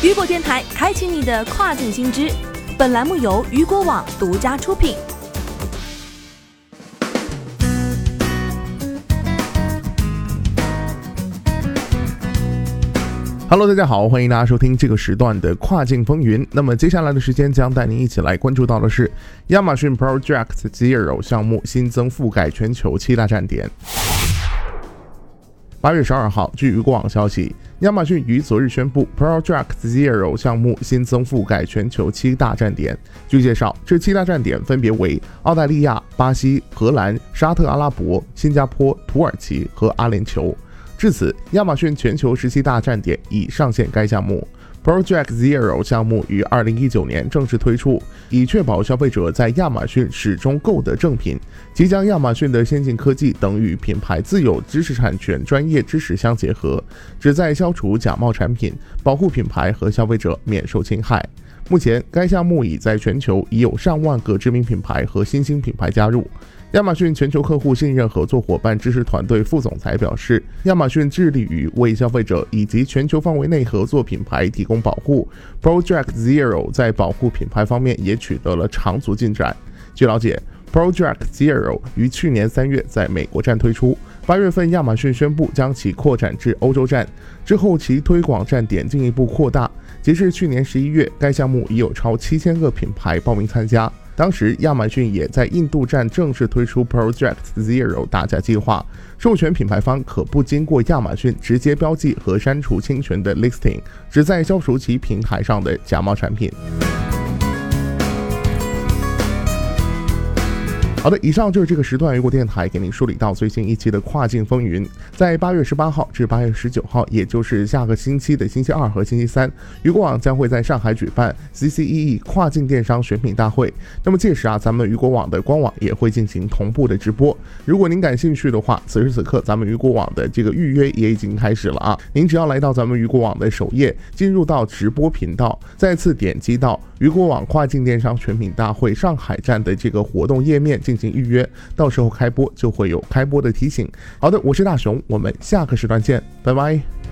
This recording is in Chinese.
雨果电台开启你的跨境新知。本栏目由雨果网独家出品。Hello，大家好，欢迎大家收听这个时段的跨境风云。那么接下来的时间将带您一起来关注到的是亚马逊 Project Zero 项目新增覆盖全球七大站点。八月十二号，据雨果网消息，亚马逊于昨日宣布，Project Zero 项目新增覆盖全球七大站点。据介绍，这七大站点分别为澳大利亚、巴西、荷兰、沙特阿拉伯、新加坡、土耳其和阿联酋。至此，亚马逊全球十七大站点已上线该项目。Project Zero 项目于二零一九年正式推出，以确保消费者在亚马逊始终购得正品。即将亚马逊的先进科技等与品牌自有知识产权专业知识相结合，旨在消除假冒产品，保护品牌和消费者免受侵害。目前，该项目已在全球已有上万个知名品牌和新兴品牌加入。亚马逊全球客户信任合作伙伴知识团队副总裁表示，亚马逊致力于为消费者以及全球范围内合作品牌提供保护。Project Zero 在保护品牌方面也取得了长足进展。据了解，Project Zero 于去年三月在美国站推出，八月份亚马逊宣布将其扩展至欧洲站，之后其推广站点进一步扩大。截至去年十一月，该项目已有超七千个品牌报名参加。当时，亚马逊也在印度站正式推出 Project Zero 打假计划，授权品牌方可不经过亚马逊直接标记和删除侵权的 listing，旨在消除其平台上的假冒产品。好的，以上就是这个时段雨果电台给您梳理到最新一期的跨境风云。在八月十八号至八月十九号，也就是下个星期的星期二和星期三，雨果网将会在上海举办 CCEE 跨境电商选品大会。那么届时啊，咱们雨果网的官网也会进行同步的直播。如果您感兴趣的话，此时此刻咱们雨果网的这个预约也已经开始了啊！您只要来到咱们雨果网的首页，进入到直播频道，再次点击到雨果网跨境电商选品大会上海站的这个活动页面。进行预约，到时候开播就会有开播的提醒。好的，我是大熊，我们下个时段见，拜拜。